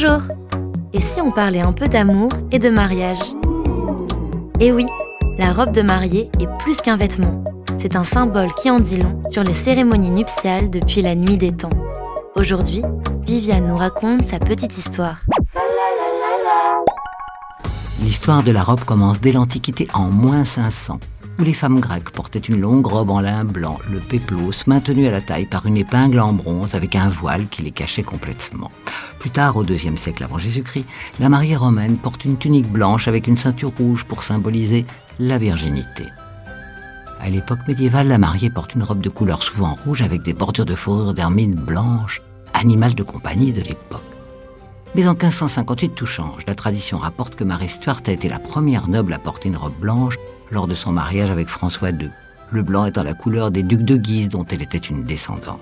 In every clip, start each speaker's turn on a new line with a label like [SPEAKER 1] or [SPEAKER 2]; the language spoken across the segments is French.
[SPEAKER 1] Bonjour Et si on parlait un peu d'amour et de mariage? Eh oui, la robe de mariée est plus qu'un vêtement. C'est un symbole qui en dit long sur les cérémonies nuptiales depuis la nuit des temps. Aujourd'hui, Viviane nous raconte sa petite histoire.
[SPEAKER 2] L'histoire de la robe commence dès l'Antiquité en moins 500 où les femmes grecques portaient une longue robe en lin blanc, le péplos, maintenu à la taille par une épingle en bronze avec un voile qui les cachait complètement. Plus tard, au IIe siècle avant Jésus-Christ, la mariée romaine porte une tunique blanche avec une ceinture rouge pour symboliser la virginité. À l'époque médiévale, la mariée porte une robe de couleur souvent rouge avec des bordures de fourrure d'hermine blanche, animal de compagnie de l'époque. Mais en 1558, tout change. La tradition rapporte que Marie Stuart a été la première noble à porter une robe blanche lors de son mariage avec François II, le blanc étant la couleur des ducs de Guise dont elle était une descendante.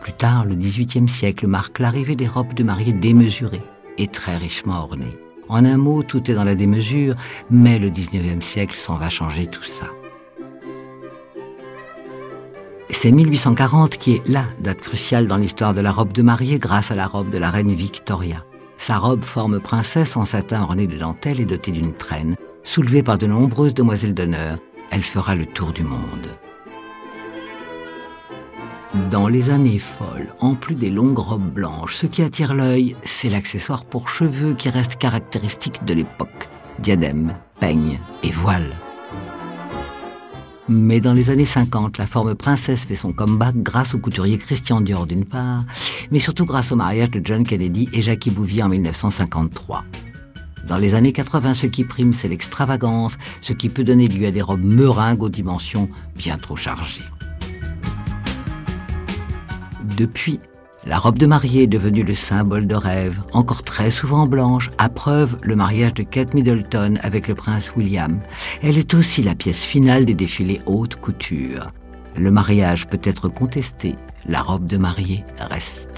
[SPEAKER 2] Plus tard, le XVIIIe siècle marque l'arrivée des robes de mariée démesurées et très richement ornées. En un mot, tout est dans la démesure, mais le XIXe siècle s'en va changer tout ça. C'est 1840 qui est la date cruciale dans l'histoire de la robe de mariée grâce à la robe de la reine Victoria. Sa robe forme princesse en satin orné de dentelle et dotée d'une traîne, soulevée par de nombreuses demoiselles d'honneur, elle fera le tour du monde. Dans les années folles, en plus des longues robes blanches, ce qui attire l'œil, c'est l'accessoire pour cheveux qui reste caractéristique de l'époque. Diadème, peigne et voile. Mais dans les années 50, la forme princesse fait son comeback grâce au couturier Christian Dior d'une part, mais surtout grâce au mariage de John Kennedy et Jackie Bouvier en 1953. Dans les années 80, ce qui prime, c'est l'extravagance, ce qui peut donner lieu à des robes meringues aux dimensions bien trop chargées. Depuis, la robe de mariée est devenue le symbole de rêve, encore très souvent blanche, à preuve le mariage de Kate Middleton avec le prince William. Elle est aussi la pièce finale des défilés haute couture. Le mariage peut être contesté, la robe de mariée reste.